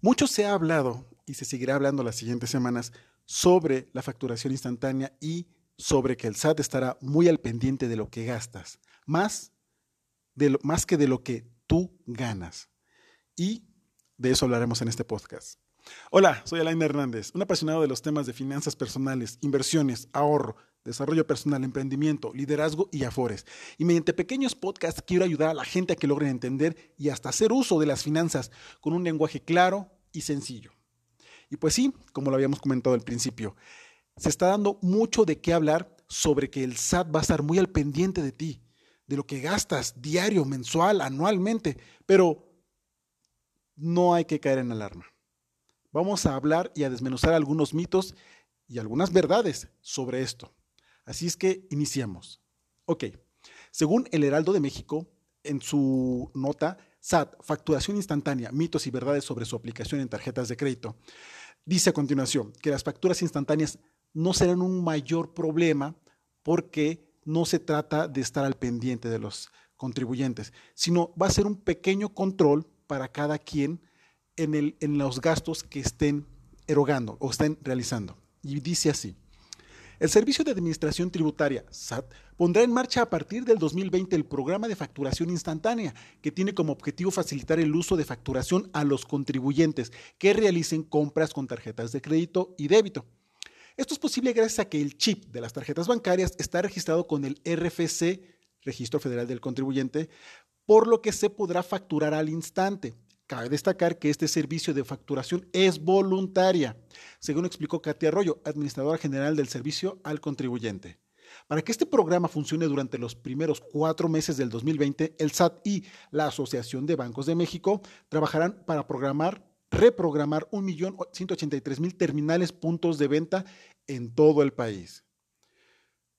Mucho se ha hablado y se seguirá hablando las siguientes semanas sobre la facturación instantánea y sobre que el SAT estará muy al pendiente de lo que gastas, más, de lo, más que de lo que tú ganas. Y de eso hablaremos en este podcast. Hola, soy Alain Hernández, un apasionado de los temas de finanzas personales, inversiones, ahorro, desarrollo personal, emprendimiento, liderazgo y afores. Y mediante pequeños podcasts quiero ayudar a la gente a que logren entender y hasta hacer uso de las finanzas con un lenguaje claro y sencillo. Y pues sí, como lo habíamos comentado al principio, se está dando mucho de qué hablar sobre que el SAT va a estar muy al pendiente de ti, de lo que gastas diario, mensual, anualmente, pero no hay que caer en alarma. Vamos a hablar y a desmenuzar algunos mitos y algunas verdades sobre esto. Así es que iniciamos. Ok, según el Heraldo de México, en su nota SAT, facturación instantánea, mitos y verdades sobre su aplicación en tarjetas de crédito, dice a continuación que las facturas instantáneas no serán un mayor problema porque no se trata de estar al pendiente de los contribuyentes, sino va a ser un pequeño control para cada quien en, en los gastos que estén erogando o estén realizando. Y dice así. El Servicio de Administración Tributaria, SAT, pondrá en marcha a partir del 2020 el programa de facturación instantánea, que tiene como objetivo facilitar el uso de facturación a los contribuyentes que realicen compras con tarjetas de crédito y débito. Esto es posible gracias a que el chip de las tarjetas bancarias está registrado con el RFC, Registro Federal del Contribuyente, por lo que se podrá facturar al instante. Cabe destacar que este servicio de facturación es voluntaria, según explicó Katia Arroyo, administradora general del servicio al contribuyente. Para que este programa funcione durante los primeros cuatro meses del 2020, el SAT y la Asociación de Bancos de México trabajarán para programar, reprogramar 1.183.000 terminales puntos de venta en todo el país.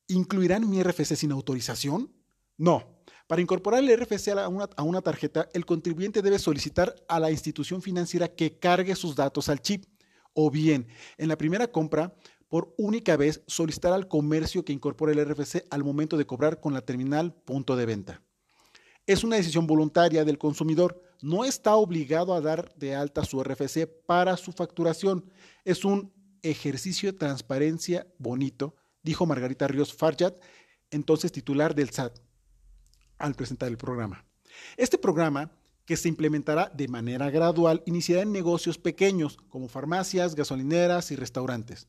¿Incluirán mi RFC sin autorización? No, para incorporar el RFC a una, tarjeta, el contribuyente debe solicitar a la institución financiera que cargue sus datos al chip o bien, en la primera compra, por única vez solicitar al comercio que incorpore el RFC al momento de cobrar con la terminal punto de venta. Es una decisión voluntaria del consumidor. No está obligado a dar de alta su RFC para su facturación. Es un ejercicio de transparencia bonito, dijo Margarita Ríos Farjat, entonces titular del SAT al presentar el programa. Este programa, que se implementará de manera gradual, iniciará en negocios pequeños como farmacias, gasolineras y restaurantes.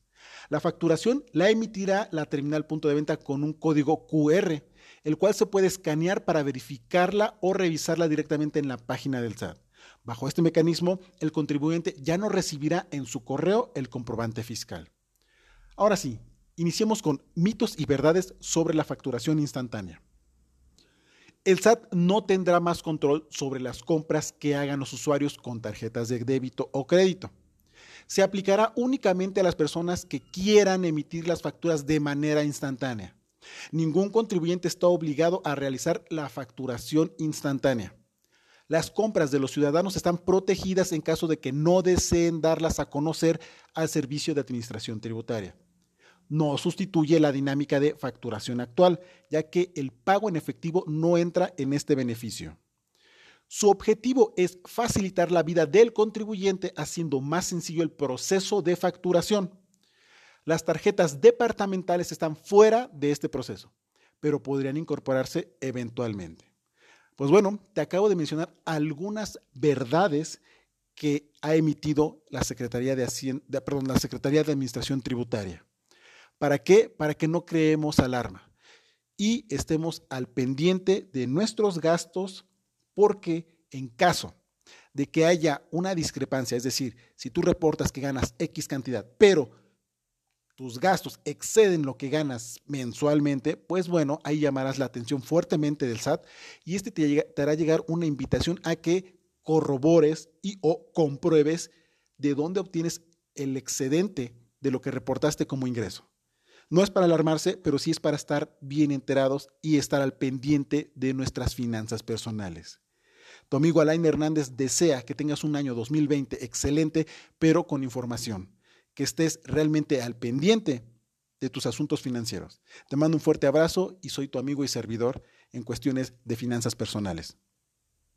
La facturación la emitirá la terminal punto de venta con un código QR, el cual se puede escanear para verificarla o revisarla directamente en la página del SAT. Bajo este mecanismo, el contribuyente ya no recibirá en su correo el comprobante fiscal. Ahora sí, iniciemos con mitos y verdades sobre la facturación instantánea. El SAT no tendrá más control sobre las compras que hagan los usuarios con tarjetas de débito o crédito. Se aplicará únicamente a las personas que quieran emitir las facturas de manera instantánea. Ningún contribuyente está obligado a realizar la facturación instantánea. Las compras de los ciudadanos están protegidas en caso de que no deseen darlas a conocer al Servicio de Administración Tributaria no sustituye la dinámica de facturación actual, ya que el pago en efectivo no entra en este beneficio. Su objetivo es facilitar la vida del contribuyente haciendo más sencillo el proceso de facturación. Las tarjetas departamentales están fuera de este proceso, pero podrían incorporarse eventualmente. Pues bueno, te acabo de mencionar algunas verdades que ha emitido la Secretaría de, la Secretaría de Administración Tributaria. ¿Para qué? Para que no creemos alarma y estemos al pendiente de nuestros gastos porque en caso de que haya una discrepancia, es decir, si tú reportas que ganas X cantidad, pero tus gastos exceden lo que ganas mensualmente, pues bueno, ahí llamarás la atención fuertemente del SAT y este te, te hará llegar una invitación a que corrobores y o compruebes de dónde obtienes el excedente de lo que reportaste como ingreso. No es para alarmarse, pero sí es para estar bien enterados y estar al pendiente de nuestras finanzas personales. Tu amigo Alain Hernández desea que tengas un año 2020 excelente, pero con información, que estés realmente al pendiente de tus asuntos financieros. Te mando un fuerte abrazo y soy tu amigo y servidor en cuestiones de finanzas personales.